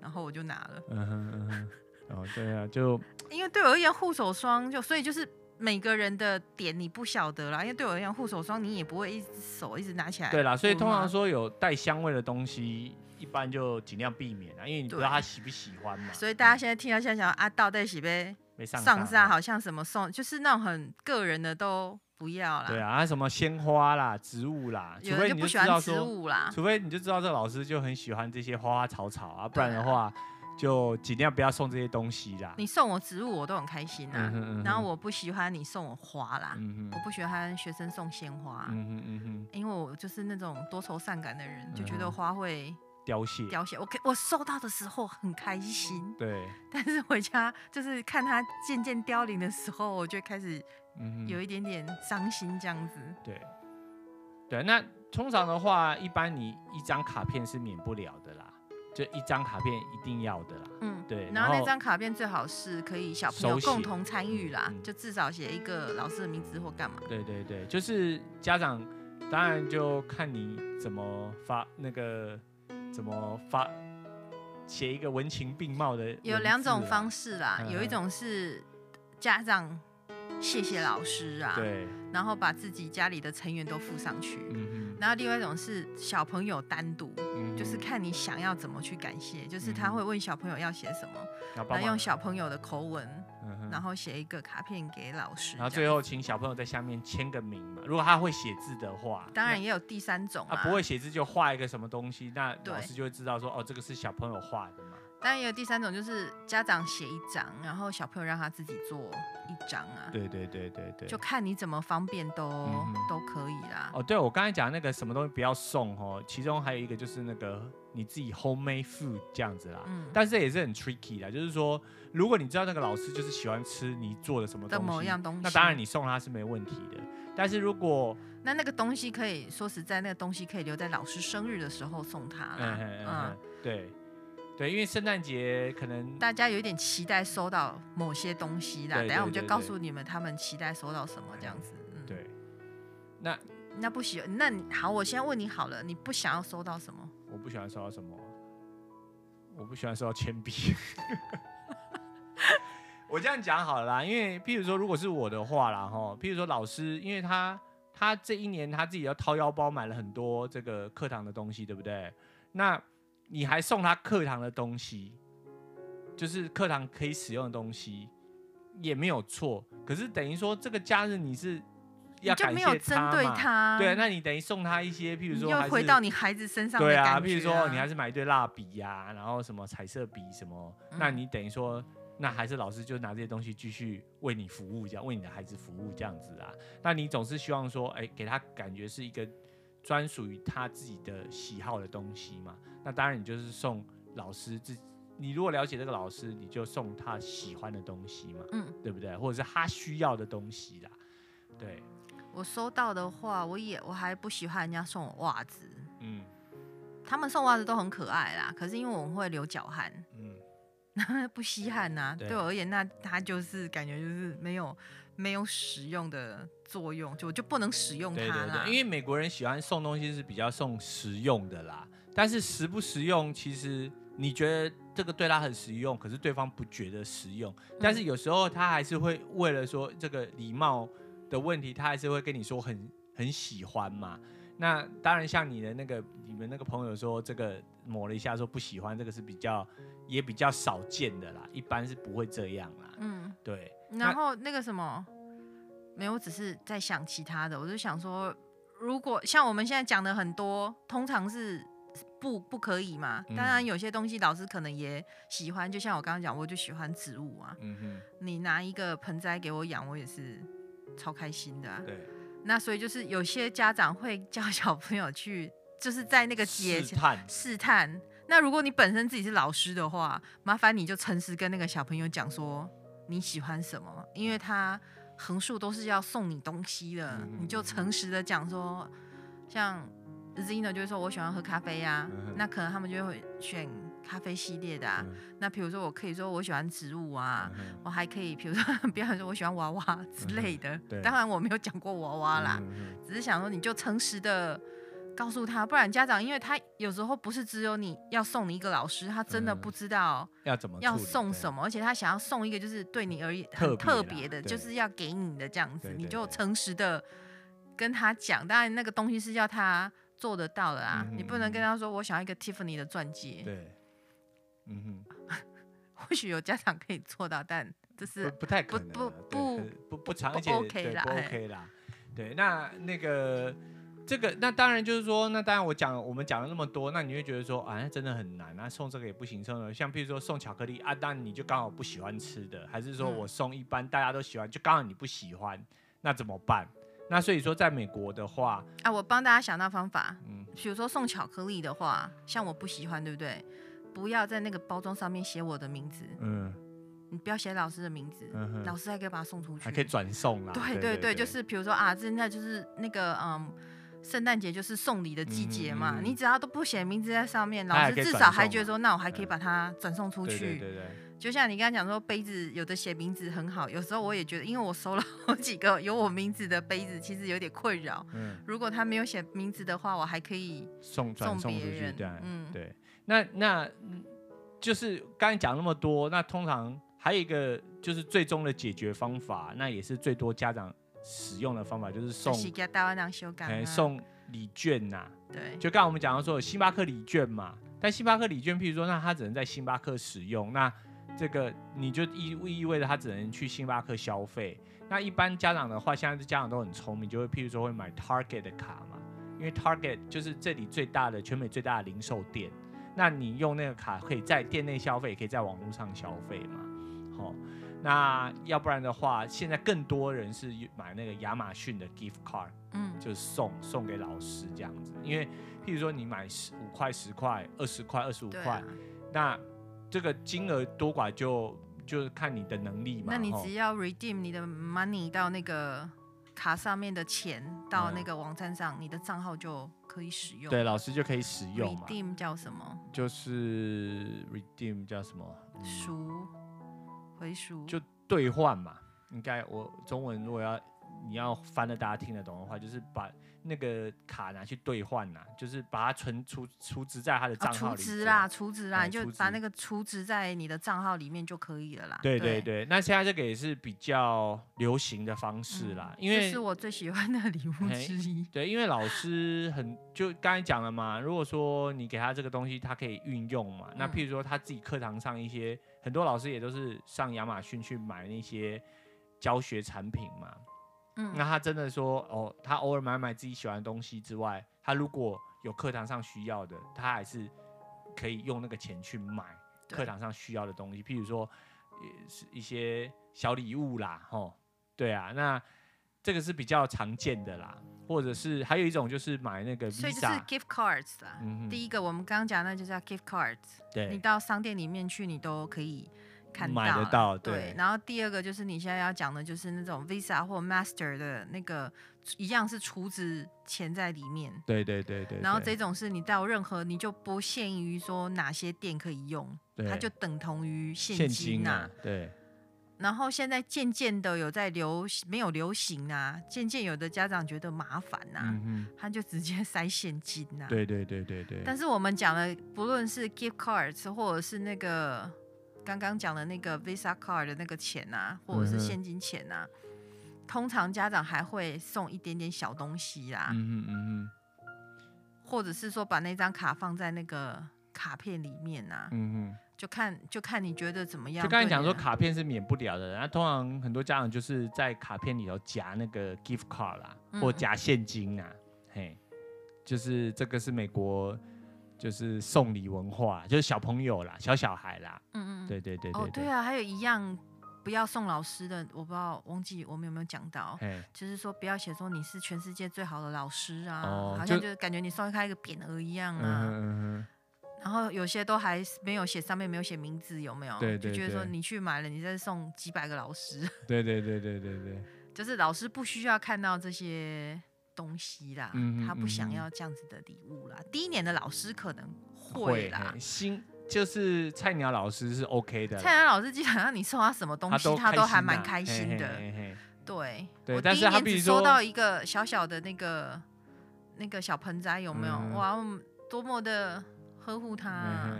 然后我就拿了。嗯哼嗯哼。哦，对啊，就 [LAUGHS] 因为对我而言，护手霜就所以就是每个人的点你不晓得啦。因为对我而言，护手霜你也不会一手一直拿起来。对啦，所以通常说有带香味的东西，一般就尽量避免啊，因为你不知道他喜不喜欢嘛。所以大家现在听到现在想啊，倒带喜呗，上上好像什么送，就是那种很个人的都不要啦。对啊，什么鲜花啦、植物啦，除非你就知道说，除非你就知道这个老师就很喜欢这些花花草草啊，不然的话。就尽量不要送这些东西啦。你送我植物，我都很开心呐。嗯嗯、然后我不喜欢你送我花啦。嗯、我不喜欢学生送鲜花。嗯哼嗯哼因为我就是那种多愁善感的人，就觉得花会凋谢。凋谢。我我收到的时候很开心。对。但是回家就是看它渐渐凋零的时候，我就开始有一点点伤心这样子。对。对，那通常的话，一般你一张卡片是免不了的啦。就一张卡片一定要的啦，嗯，对。然后那张卡片最好是可以小朋友共同参与啦，就至少写一个老师的名字或干嘛。对对对，就是家长当然就看你怎么发那个怎么发写一个文情并茂的。有两种方式啦，有一种是家长谢谢老师啊，对，然后把自己家里的成员都附上去。然后另外一种是小朋友单独。就是看你想要怎么去感谢，就是他会问小朋友要写什么，然后用小朋友的口吻，然后写一个卡片给老师，然后最后请小朋友在下面签个名嘛。如果他会写字的话，当然也有第三种啊，不会写字就画一个什么东西，那老师就会知道说，哦，这个是小朋友画的嘛。当然也有第三种，就是家长写一张，然后小朋友让他自己做一张啊。对对对对对，就看你怎么方便都、嗯、都可以啦。哦，对，我刚才讲那个什么东西不要送哦，其中还有一个就是那个你自己 homemade food 这样子啦。嗯。但是这也是很 tricky 的，就是说，如果你知道那个老师就是喜欢吃你做的什么东西，的某样东西，那当然你送他是没问题的。但是如果那那个东西可以说实在，那个东西可以留在老师生日的时候送他啦。嗯嗯嗯，对对，因为圣诞节可能大家有点期待收到某些东西啦。等下我们就告诉你们他们期待收到什么这样子。嗯，对。那那不喜欢，那好，我先问你好了，你不想要收到什么？我不喜欢收到什么？我不喜欢收到铅笔。[LAUGHS] 我这样讲好了啦，因为譬如说，如果是我的话啦，哈，譬如说老师，因为他他这一年他自己要掏腰包买了很多这个课堂的东西，对不对？那你还送他课堂的东西，就是课堂可以使用的东西，也没有错。可是等于说这个假日你是要感谢他嘛？你就没有针对他？对，那你等于送他一些，譬如说，又回到你孩子身上的对啊，譬如说你还是买一堆蜡笔呀，然后什么彩色笔什么，嗯、那你等于说。那还是老师就拿这些东西继续为你服务，这样为你的孩子服务这样子啊。那你总是希望说，哎，给他感觉是一个专属于他自己的喜好的东西嘛。那当然你就是送老师自，你如果了解这个老师，你就送他喜欢的东西嘛，嗯，对不对？或者是他需要的东西啦。对，我收到的话，我也我还不喜欢人家送我袜子，嗯，他们送袜子都很可爱啦，可是因为我们会流脚汗，嗯。[LAUGHS] 不稀罕呐、啊，对我而言，那它就是感觉就是没有没有使用的作用，就就不能使用它啦。对对对，因为美国人喜欢送东西是比较送实用的啦，但是实不实用，其实你觉得这个对他很实用，可是对方不觉得实用。但是有时候他还是会为了说这个礼貌的问题，他还是会跟你说很很喜欢嘛。那当然，像你的那个你们那个朋友说这个抹了一下说不喜欢，这个是比较。也比较少见的啦，一般是不会这样啦。嗯，对。然后那个什么，没有，我只是在想其他的。我就想说，如果像我们现在讲的很多，通常是不不可以嘛。当然有些东西老师可能也喜欢，就像我刚刚讲，我就喜欢植物啊。嗯哼。你拿一个盆栽给我养，我也是超开心的啊。对。那所以就是有些家长会叫小朋友去，就是在那个节试探试探。那如果你本身自己是老师的话，麻烦你就诚实跟那个小朋友讲说你喜欢什么，因为他横竖都是要送你东西的，嗯、你就诚实的讲说，像 Zino 就会说我喜欢喝咖啡呀、啊，嗯、那可能他们就会选咖啡系列的、啊。嗯、那比如说我可以说我喜欢植物啊，嗯、我还可以比如说 [LAUGHS] 不要说我喜欢娃娃之类的，嗯、当然我没有讲过娃娃啦，嗯、只是想说你就诚实的。告诉他，不然家长，因为他有时候不是只有你要送你一个老师，他真的不知道要怎么要送什么，而且他想要送一个就是对你而言很特别的，就是要给你的这样子，你就诚实的跟他讲。当然那个东西是要他做得到的啊，你不能跟他说我想要一个 Tiffany 的钻戒。对，嗯哼，[LAUGHS] 或许有家长可以做到，但这是不太可能，不不不不常见，OK 啦，OK 啦，对，那那个。这个那当然就是说，那当然我讲我们讲了那么多，那你会觉得说啊，那真的很难啊，送这个也不行，送了像譬如说送巧克力啊，当然你就刚好不喜欢吃的，还是说我送一般大家都喜欢，就刚好你不喜欢，那怎么办？那所以说在美国的话啊，我帮大家想到方法，嗯，比如说送巧克力的话，像我不喜欢，对不对？不要在那个包装上面写我的名字，嗯，你不要写老师的名字，嗯哼，老师还可以把它送出去，还可以转送啊，对对对，对，就是比如说啊，现在就是那个嗯。圣诞节就是送礼的季节嘛，嗯嗯、你只要都不写名字在上面，老师至少还觉得说，那我还可以把它转送出去。对对对，就像你刚刚讲说，杯子有的写名字很好，有时候我也觉得，因为我收了好几个有我名字的杯子，其实有点困扰。嗯，如果他没有写名字的话，我还可以送送别人。对，嗯，对。那那就是刚才讲那么多，那通常还有一个就是最终的解决方法，那也是最多家长。使用的方法就是送，欸、送礼券呐、啊。对，就刚刚我们讲到说有星巴克礼券嘛，但星巴克礼券，譬如说，那他只能在星巴克使用，那这个你就意意味着他只能去星巴克消费。那一般家长的话，现在家长都很聪明，就会譬如说会买 Target 的卡嘛，因为 Target 就是这里最大的全美最大的零售店。那你用那个卡可以在店内消费，也可以在网络上消费嘛，好。那要不然的话，现在更多人是买那个亚马逊的 gift card，嗯，就是送送给老师这样子。因为譬如说你买十五块、十块、二十块、二十五块，啊、那这个金额多寡就就是看你的能力嘛。那你只要 redeem 你的 money 到那个卡上面的钱到那个网站上，嗯、你的账号就可以使用。对，老师就可以使用嘛。Redeem 叫什么？就是 Redeem 叫什么？赎、嗯，回赎。就兑换嘛，应该我中文如果要你要翻的大家听得懂的话，就是把。那个卡拿去兑换呐，就是把它存储储值在他的账号里。储值啦，储值啦，你就把那个储值在你的账号里面就可以了啦。对对对，那现在这个也是比较流行的方式啦，因为这是我最喜欢的礼物之一。对，因为老师很就刚才讲了嘛，如果说你给他这个东西，他可以运用嘛。那譬如说他自己课堂上一些很多老师也都是上亚马逊去买那些教学产品嘛。嗯，那他真的说哦，他偶尔买买自己喜欢的东西之外，他如果有课堂上需要的，他还是可以用那个钱去买课堂上需要的东西，譬如说也是一些小礼物啦，吼，对啊，那这个是比较常见的啦，或者是还有一种就是买那个 Visa，所以就是 gift cards 啦。嗯，第一个我们刚刚讲那就叫 gift cards，对，你到商店里面去，你都可以。看买得到，对，对。然后第二个就是你现在要讲的，就是那种 Visa 或 Master 的那个，一样是储值钱在里面。对对对对。然后这种是你到任何，你就不限于说哪些店可以用，它就等同于现金啊。对。然后现在渐渐的有在流行，没有流行啊，渐渐有的家长觉得麻烦呐、啊，嗯、他就直接 [LAUGHS] 塞现金呐、啊。对对对对对。但是我们讲的，不论是 Gift Cards 或者是那个。刚刚讲的那个 Visa Card 的那个钱啊，或者是现金钱啊，嗯、通常家长还会送一点点小东西啦，嗯嗯嗯，或者是说把那张卡放在那个卡片里面啊，嗯嗯就看就看你觉得怎么样。就刚才讲说卡片是免不了的，那通常很多家长就是在卡片里头夹那个 Gift Card 啦，或夹现金啊，嗯、嘿，就是这个是美国。就是送礼文化，就是小朋友啦，小小孩啦，嗯嗯，对对对对，哦对。啊，还有一样不要送老师的，我不知道忘记我们有没有讲到，就是说不要写说你是全世界最好的老师啊，哦、好像就感觉你送他一个匾额一样啊，嗯嗯，然后有些都还没有写上面没有写名字，有没有？对，对对，就觉得说你去买了，你再送几百个老师，对对对对对对，[LAUGHS] 就是老师不需要看到这些。东西啦，嗯、他不想要这样子的礼物啦。嗯、第一年的老师可能会啦，会新就是菜鸟老师是 OK 的。菜鸟老师基本上你送他什么东西，他都，还蛮开心的。嘿嘿嘿对，对我第一年只收到一个小小的那个那个小盆栽，有没有？嗯、哇，多么的呵护他。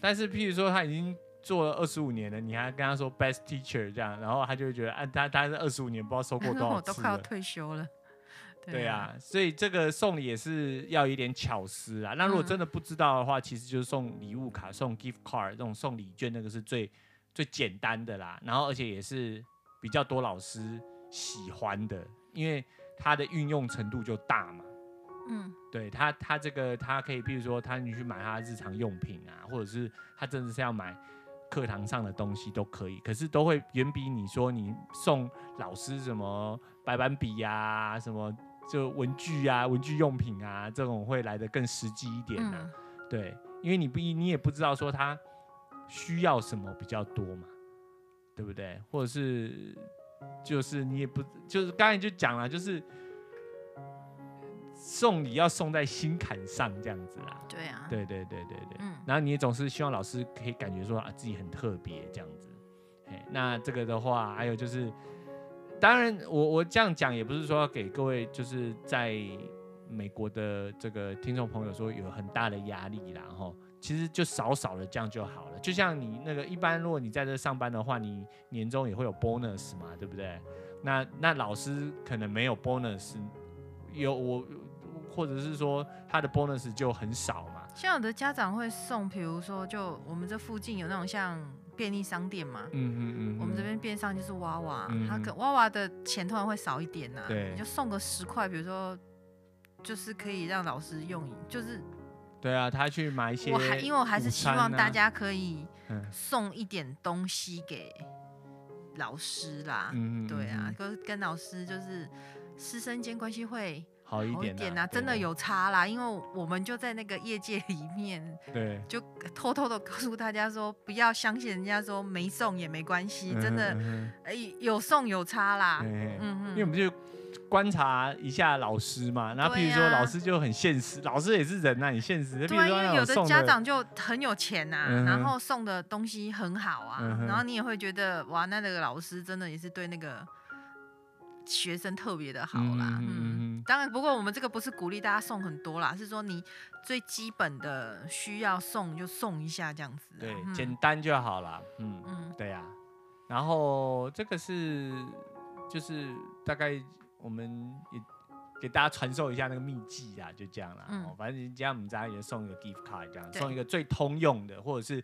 但是，譬如说他已经做了二十五年了，你还跟他说 best teacher 这样，然后他就会觉得，啊，他他是二十五年不知道收过多少次，我都快要退休了。对啊，所以这个送礼也是要一点巧思啊。那如果真的不知道的话，其实就是送礼物卡、送 gift card 这种送礼券，那个是最最简单的啦。然后而且也是比较多老师喜欢的，因为它的运用程度就大嘛。嗯，对他他这个他可以，比如说他你去买他日常用品啊，或者是他真的是要买课堂上的东西都可以，可是都会远比你说你送老师什么白板笔呀、啊、什么。就文具啊，文具用品啊，这种会来的更实际一点呢、啊。嗯、对，因为你不你也不知道说他需要什么比较多嘛，对不对？或者是就是你也不就是刚才就讲了，就是送礼要送在心坎上这样子啦。对啊。对对对对对。嗯。然后你也总是希望老师可以感觉说啊自己很特别这样子。那这个的话，还有就是。当然我，我这样讲也不是说要给各位就是在美国的这个听众朋友说有很大的压力啦，哈，其实就少少的这样就好了。就像你那个一般，如果你在这上班的话，你年终也会有 bonus 嘛，对不对？那那老师可能没有 bonus，有我或者是说他的 bonus 就很少嘛。像有的家长会送，比如说就我们这附近有那种像。便利商店嘛，嗯嗯嗯，我们这边边上就是娃娃，他可娃娃的钱通常会少一点呐、啊，对，你就送个十块，比如说，就是可以让老师用，就是，对啊，他去买一些、啊，我还因为我还是希望大家可以送一点东西给老师啦，嗯哼对啊，跟跟老师就是师生间关系会。好一点呐、啊，真的有差啦，因为我们就在那个业界里面，对，就偷偷的告诉大家说，不要相信人家说没送也没关系，真的，哎、有送有差啦，嗯嗯，因为我们就观察一下老师嘛。然后譬如说老师就很现实，老师也是人呐，很现实。对，啊因为有的家长就很有钱呐，然后送的东西很好啊，然后你也会觉得哇，那那个老师真的也是对那个。学生特别的好啦，嗯，嗯，当然，不过我们这个不是鼓励大家送很多啦，是说你最基本的需要送就送一下这样子，对，嗯、简单就好了，嗯嗯，对呀、啊，然后这个是就是大概我们也给大家传授一下那个秘籍啊，就这样啦，嗯，反正今天我们家也送一个 gift card 这样，送一个最通用的，或者是。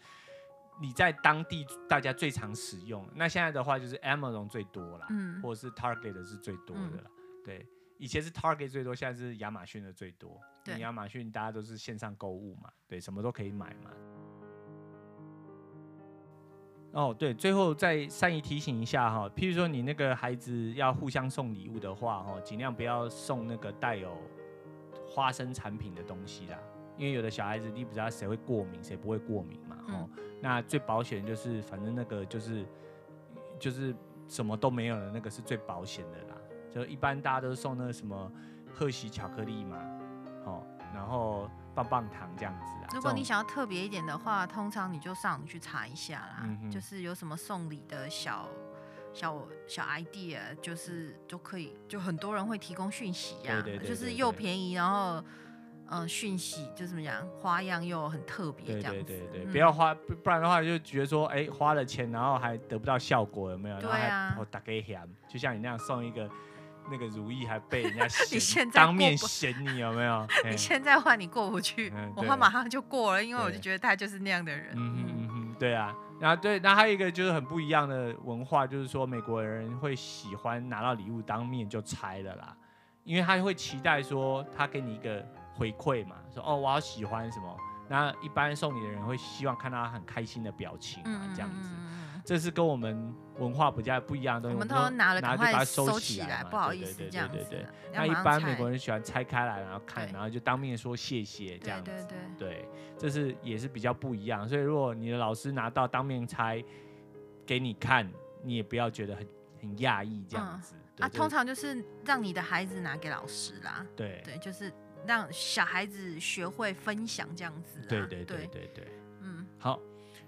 你在当地大家最常使用，那现在的话就是 Amazon 最多啦，嗯，或者是 Target 是最多的啦，嗯、对，以前是 Target 最多，现在是亚马逊的最多，对，亚马逊大家都是线上购物嘛，对，什么都可以买嘛。哦，对，最后再善意提醒一下哈，譬如说你那个孩子要互相送礼物的话，哈，尽量不要送那个带有花生产品的东西啦。因为有的小孩子，你不知道谁会过敏，谁不会过敏嘛？哦，嗯、那最保险就是，反正那个就是就是什么都没有的那个是最保险的啦。就一般大家都是送那个什么贺喜巧克力嘛，哦，然后棒棒糖这样子啊。如果你想要特别一点的话，通常你就上网去查一下啦，嗯、哼就是有什么送礼的小小小 idea，就是就可以，就很多人会提供讯息呀、啊，就是又便宜，然后。嗯，讯息就怎么讲，花样又很特别，这样子。对对对对，嗯、不要花，不然的话就觉得说，哎、欸，花了钱然后还得不到效果，有没有？对啊。我打给嫌，就像你那样送一个那个如意，还被人家 [LAUGHS] 嫌，当面嫌你有没有？[LAUGHS] 你现在换你过不去，嗯、我话马上就过了，因为我就觉得他就是那样的人。嗯哼嗯哼，对啊。然后对，那还有一个就是很不一样的文化，就是说美国人会喜欢拿到礼物当面就拆了啦，因为他会期待说他给你一个。回馈嘛，说哦，我好喜欢什么？那一般送你的人会希望看到他很开心的表情啊，这样子。这是跟我们文化比较不一样的东西。我们都拿了，拿就把它收起来，不好意思，这样子。那一般美国人喜欢拆开来，然后看，然后就当面说谢谢这样子。对，这是也是比较不一样。所以如果你的老师拿到当面拆给你看，你也不要觉得很很讶异这样子。啊，通常就是让你的孩子拿给老师啦。对对，就是。让小孩子学会分享这样子，啊，对对对对对，嗯，好，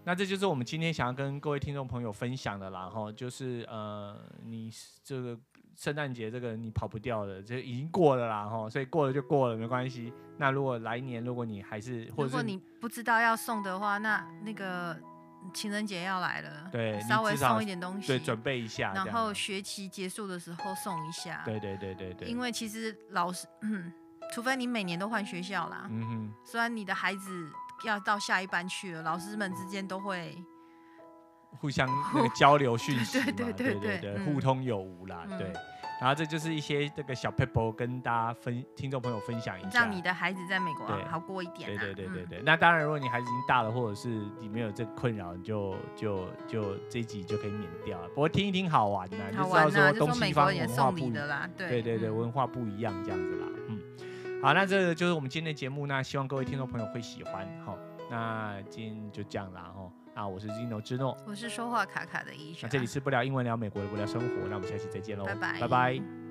那这就是我们今天想要跟各位听众朋友分享的啦，哈，就是呃，你这个圣诞节这个你跑不掉的，这已经过了啦，哈，所以过了就过了，没关系。那如果来年，如果你还是，或者是如果你不知道要送的话，那那个情人节要来了，对，稍微送一点东西，对，准备一下，然后学期结束的时候送一下，对对对对对，因为其实老师，[CLEARS THROAT] 嗯。除非你每年都换学校啦，嗯哼，虽然你的孩子要到下一班去了，老师们之间都会互相那个交流讯息嘛，[LAUGHS] 对对对对对，互通有无啦，对。然后这就是一些这个小 people 跟大家分听众朋友分享一下，让你的孩子在美国好过一点。对对对对对。那当然，如果你孩子已经大了，或者是你没有这个困扰，就就就这一集就可以免掉了。不过听一听好玩的，好玩啊，就说东西方文化不一样，对对对，文化不一样这样子啦，嗯。好，那这个就是我们今天的节目，那希望各位听众朋友会喜欢。好，那今天就这样啦。哈。啊我是 Zino 之诺，我是说话卡卡的医生。那这里是不聊英文聊美国的不聊生活，那我们下期再见喽，拜拜，拜拜。